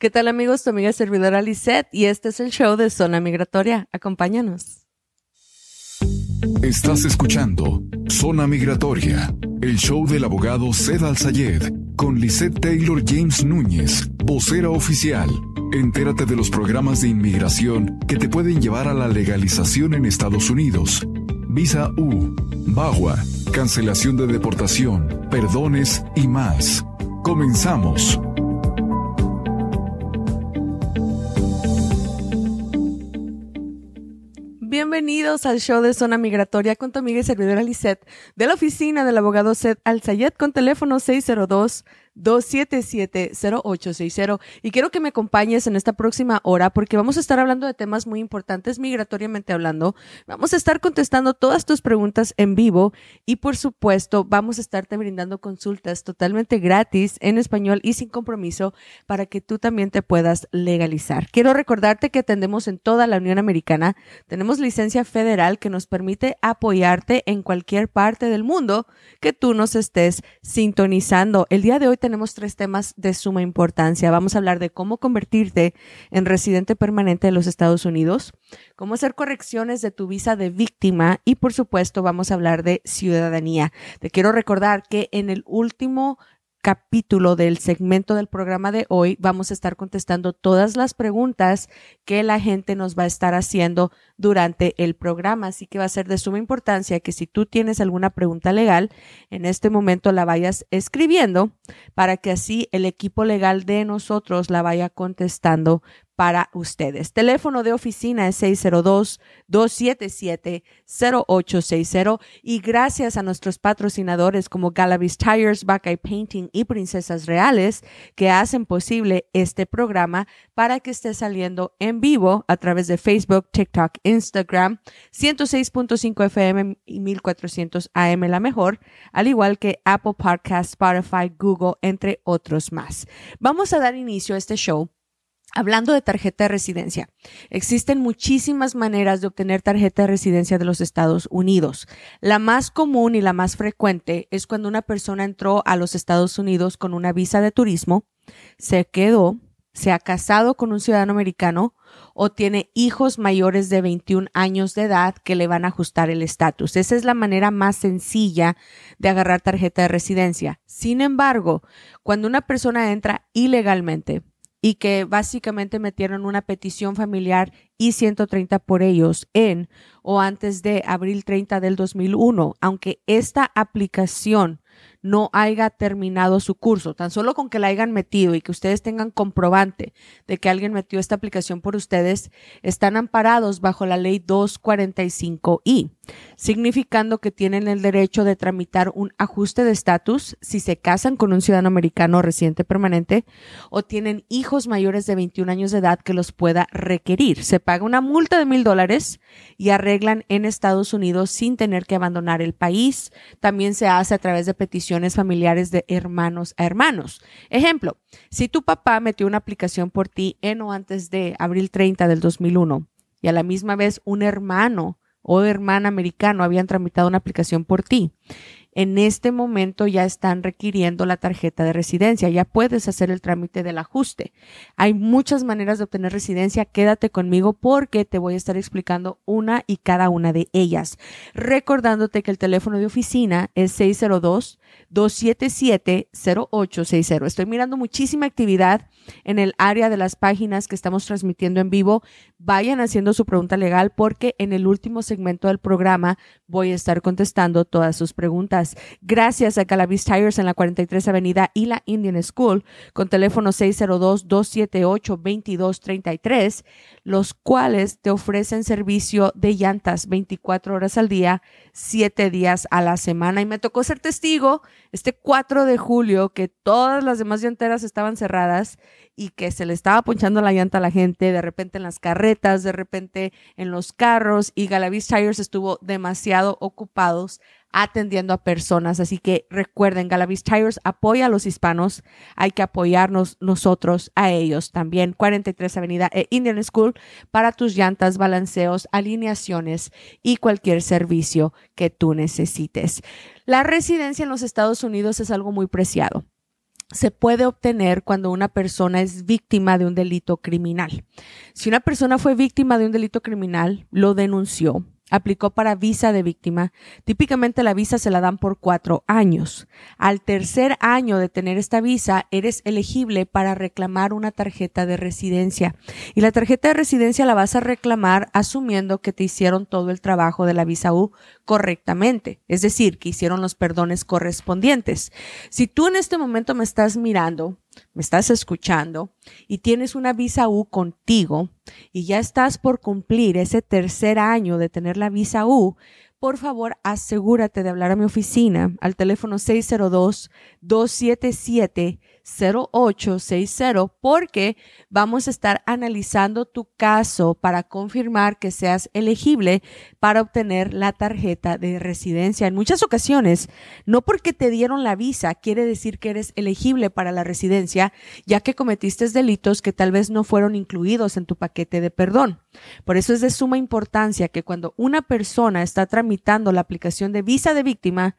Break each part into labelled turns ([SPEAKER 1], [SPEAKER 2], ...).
[SPEAKER 1] ¿Qué tal amigos? Tu amiga servidora Lisette y este es el show de Zona Migratoria. Acompáñanos.
[SPEAKER 2] Estás escuchando Zona Migratoria, el show del abogado Zed Al-Sayed con Lisette Taylor James Núñez, vocera oficial. Entérate de los programas de inmigración que te pueden llevar a la legalización en Estados Unidos. Visa U, BAGUA, cancelación de deportación, perdones y más. Comenzamos.
[SPEAKER 1] Bienvenidos al show de Zona Migratoria con tu amiga y servidora Lisette de la oficina del abogado Seth Al-Sayed con teléfono 602 277-0860. Y quiero que me acompañes en esta próxima hora porque vamos a estar hablando de temas muy importantes migratoriamente hablando. Vamos a estar contestando todas tus preguntas en vivo y por supuesto vamos a estarte brindando consultas totalmente gratis en español y sin compromiso para que tú también te puedas legalizar. Quiero recordarte que atendemos en toda la Unión Americana. Tenemos licencia federal que nos permite apoyarte en cualquier parte del mundo que tú nos estés sintonizando. El día de hoy tenemos tres temas de suma importancia. Vamos a hablar de cómo convertirte en residente permanente de los Estados Unidos, cómo hacer correcciones de tu visa de víctima y por supuesto vamos a hablar de ciudadanía. Te quiero recordar que en el último capítulo del segmento del programa de hoy vamos a estar contestando todas las preguntas que la gente nos va a estar haciendo durante el programa. Así que va a ser de suma importancia que si tú tienes alguna pregunta legal, en este momento la vayas escribiendo para que así el equipo legal de nosotros la vaya contestando para ustedes. Teléfono de oficina es 602-277-0860 y gracias a nuestros patrocinadores como Galavis Tires, Buckeye Painting y Princesas Reales que hacen posible este programa para que esté saliendo en vivo a través de Facebook, TikTok, Instagram, 106.5 FM y 1400 AM la mejor, al igual que Apple Podcast, Spotify, Google, entre otros más. Vamos a dar inicio a este show Hablando de tarjeta de residencia, existen muchísimas maneras de obtener tarjeta de residencia de los Estados Unidos. La más común y la más frecuente es cuando una persona entró a los Estados Unidos con una visa de turismo, se quedó, se ha casado con un ciudadano americano o tiene hijos mayores de 21 años de edad que le van a ajustar el estatus. Esa es la manera más sencilla de agarrar tarjeta de residencia. Sin embargo, cuando una persona entra ilegalmente, y que básicamente metieron una petición familiar y 130 por ellos en o antes de abril 30 del 2001, aunque esta aplicación no haya terminado su curso, tan solo con que la hayan metido y que ustedes tengan comprobante de que alguien metió esta aplicación por ustedes, están amparados bajo la ley 245i, significando que tienen el derecho de tramitar un ajuste de estatus si se casan con un ciudadano americano residente permanente o tienen hijos mayores de 21 años de edad que los pueda requerir. Se paga una multa de mil dólares y arreglan en Estados Unidos sin tener que abandonar el país. También se hace a través de peticiones familiares de hermanos a hermanos. Ejemplo, si tu papá metió una aplicación por ti en o antes de abril 30 del 2001 y a la misma vez un hermano o hermana americano habían tramitado una aplicación por ti en este momento ya están requiriendo la tarjeta de residencia, ya puedes hacer el trámite del ajuste. Hay muchas maneras de obtener residencia, quédate conmigo porque te voy a estar explicando una y cada una de ellas. Recordándote que el teléfono de oficina es 602-277-0860. Estoy mirando muchísima actividad en el área de las páginas que estamos transmitiendo en vivo. Vayan haciendo su pregunta legal porque en el último segmento del programa voy a estar contestando todas sus preguntas. Gracias a Calavis Tires en la 43 Avenida y la Indian School con teléfono 602-278-2233, los cuales te ofrecen servicio de llantas 24 horas al día, 7 días a la semana. Y me tocó ser testigo este 4 de julio que todas las demás llanteras estaban cerradas y que se le estaba ponchando la llanta a la gente, de repente en las carretas, de repente en los carros y Galavis Tires estuvo demasiado ocupados atendiendo a personas. Así que recuerden, Galavis Tires apoya a los hispanos, hay que apoyarnos nosotros a ellos también. 43 Avenida e Indian School para tus llantas, balanceos, alineaciones y cualquier servicio que tú necesites. La residencia en los Estados Unidos es algo muy preciado se puede obtener cuando una persona es víctima de un delito criminal. Si una persona fue víctima de un delito criminal, lo denunció, aplicó para visa de víctima. Típicamente la visa se la dan por cuatro años. Al tercer año de tener esta visa, eres elegible para reclamar una tarjeta de residencia. Y la tarjeta de residencia la vas a reclamar asumiendo que te hicieron todo el trabajo de la visa U correctamente. Es decir, que hicieron los perdones correspondientes. Si tú en este momento me estás mirando me estás escuchando y tienes una visa U contigo y ya estás por cumplir ese tercer año de tener la visa U, por favor asegúrate de hablar a mi oficina al teléfono 602 277 0860 porque vamos a estar analizando tu caso para confirmar que seas elegible para obtener la tarjeta de residencia. En muchas ocasiones, no porque te dieron la visa quiere decir que eres elegible para la residencia, ya que cometiste delitos que tal vez no fueron incluidos en tu paquete de perdón. Por eso es de suma importancia que cuando una persona está tramitando la aplicación de visa de víctima,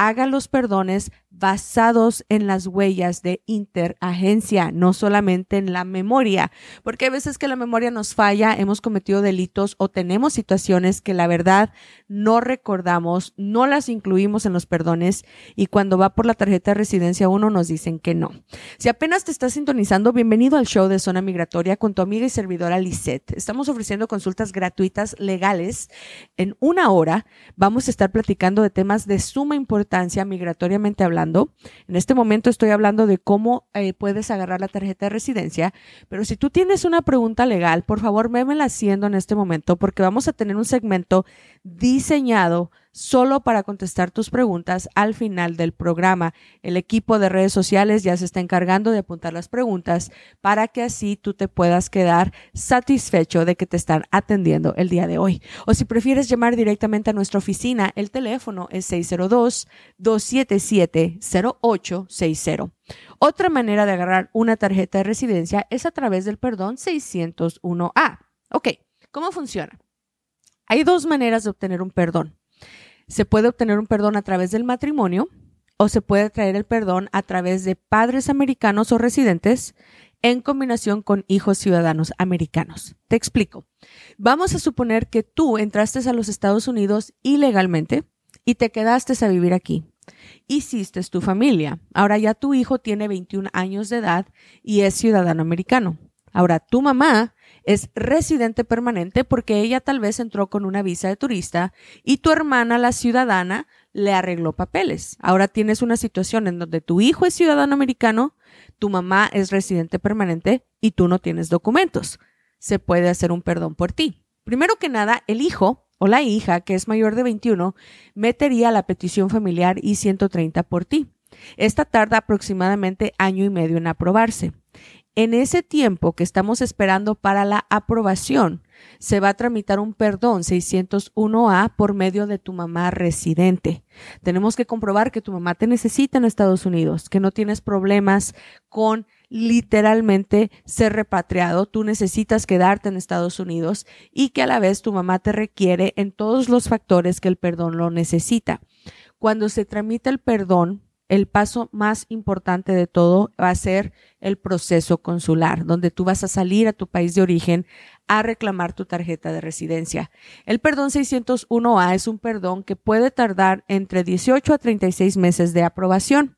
[SPEAKER 1] haga los perdones basados en las huellas de interagencia, no solamente en la memoria, porque hay veces que la memoria nos falla, hemos cometido delitos o tenemos situaciones que la verdad no recordamos, no las incluimos en los perdones y cuando va por la tarjeta de residencia uno nos dicen que no. Si apenas te estás sintonizando, bienvenido al show de Zona Migratoria con tu amiga y servidora Lisette. Estamos ofreciendo consultas gratuitas legales. En una hora vamos a estar platicando de temas de suma importancia migratoriamente hablando. En este momento estoy hablando de cómo eh, puedes agarrar la tarjeta de residencia, pero si tú tienes una pregunta legal, por favor, la haciendo en este momento porque vamos a tener un segmento diseñado solo para contestar tus preguntas al final del programa. El equipo de redes sociales ya se está encargando de apuntar las preguntas para que así tú te puedas quedar satisfecho de que te están atendiendo el día de hoy. O si prefieres llamar directamente a nuestra oficina, el teléfono es 602-277-0860. Otra manera de agarrar una tarjeta de residencia es a través del perdón 601A. Ok, ¿cómo funciona? Hay dos maneras de obtener un perdón. Se puede obtener un perdón a través del matrimonio o se puede traer el perdón a través de padres americanos o residentes en combinación con hijos ciudadanos americanos. Te explico. Vamos a suponer que tú entraste a los Estados Unidos ilegalmente y te quedaste a vivir aquí. Hiciste tu familia. Ahora ya tu hijo tiene 21 años de edad y es ciudadano americano. Ahora tu mamá es residente permanente porque ella tal vez entró con una visa de turista y tu hermana, la ciudadana, le arregló papeles. Ahora tienes una situación en donde tu hijo es ciudadano americano, tu mamá es residente permanente y tú no tienes documentos. Se puede hacer un perdón por ti. Primero que nada, el hijo o la hija, que es mayor de 21, metería la petición familiar I-130 por ti. Esta tarda aproximadamente año y medio en aprobarse. En ese tiempo que estamos esperando para la aprobación, se va a tramitar un perdón 601A por medio de tu mamá residente. Tenemos que comprobar que tu mamá te necesita en Estados Unidos, que no tienes problemas con literalmente ser repatriado, tú necesitas quedarte en Estados Unidos y que a la vez tu mamá te requiere en todos los factores que el perdón lo necesita. Cuando se tramita el perdón, el paso más importante de todo va a ser el proceso consular, donde tú vas a salir a tu país de origen a reclamar tu tarjeta de residencia. El perdón 601A es un perdón que puede tardar entre 18 a 36 meses de aprobación.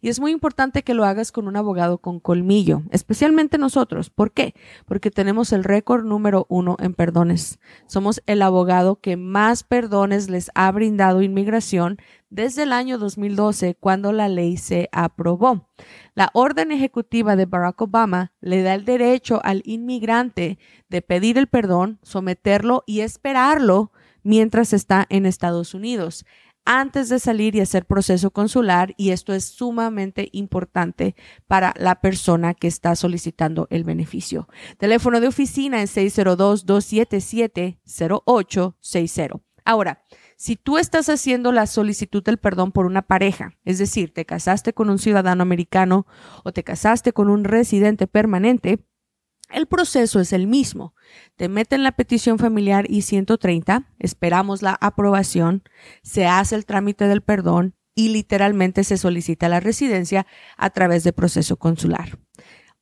[SPEAKER 1] Y es muy importante que lo hagas con un abogado con colmillo, especialmente nosotros. ¿Por qué? Porque tenemos el récord número uno en perdones. Somos el abogado que más perdones les ha brindado inmigración desde el año 2012, cuando la ley se aprobó. La orden ejecutiva de Barack Obama le da el derecho al inmigrante de pedir el perdón, someterlo y esperarlo mientras está en Estados Unidos antes de salir y hacer proceso consular y esto es sumamente importante para la persona que está solicitando el beneficio. Teléfono de oficina es 602-277-0860. Ahora, si tú estás haciendo la solicitud del perdón por una pareja, es decir, te casaste con un ciudadano americano o te casaste con un residente permanente, el proceso es el mismo. Te meten la petición familiar I-130, esperamos la aprobación, se hace el trámite del perdón y literalmente se solicita la residencia a través de proceso consular.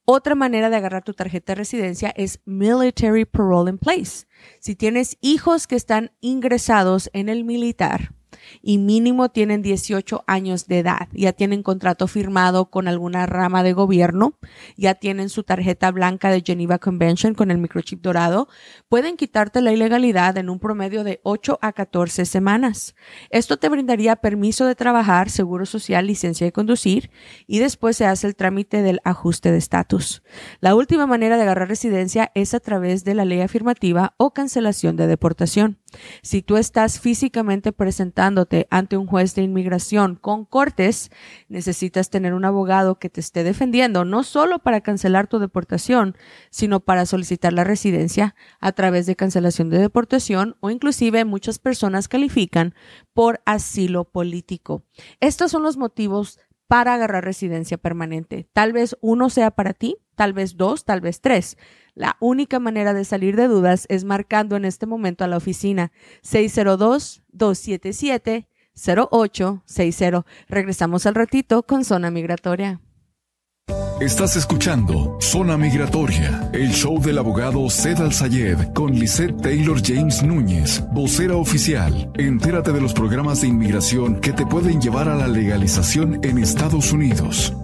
[SPEAKER 1] Otra manera de agarrar tu tarjeta de residencia es Military Parole in Place. Si tienes hijos que están ingresados en el militar, y mínimo tienen 18 años de edad, ya tienen contrato firmado con alguna rama de gobierno, ya tienen su tarjeta blanca de Geneva Convention con el microchip dorado, pueden quitarte la ilegalidad en un promedio de 8 a 14 semanas. Esto te brindaría permiso de trabajar, seguro social, licencia de conducir y después se hace el trámite del ajuste de estatus. La última manera de agarrar residencia es a través de la ley afirmativa o cancelación de deportación. Si tú estás físicamente presentándote ante un juez de inmigración con cortes, necesitas tener un abogado que te esté defendiendo, no solo para cancelar tu deportación, sino para solicitar la residencia a través de cancelación de deportación o inclusive muchas personas califican por asilo político. Estos son los motivos para agarrar residencia permanente. Tal vez uno sea para ti, tal vez dos, tal vez tres. La única manera de salir de dudas es marcando en este momento a la oficina 602-277-0860. Regresamos al ratito con Zona Migratoria.
[SPEAKER 2] Estás escuchando Zona Migratoria, el show del abogado Zed Al-Sayed con Lisette Taylor James Núñez, vocera oficial. Entérate de los programas de inmigración que te pueden llevar a la legalización en Estados Unidos.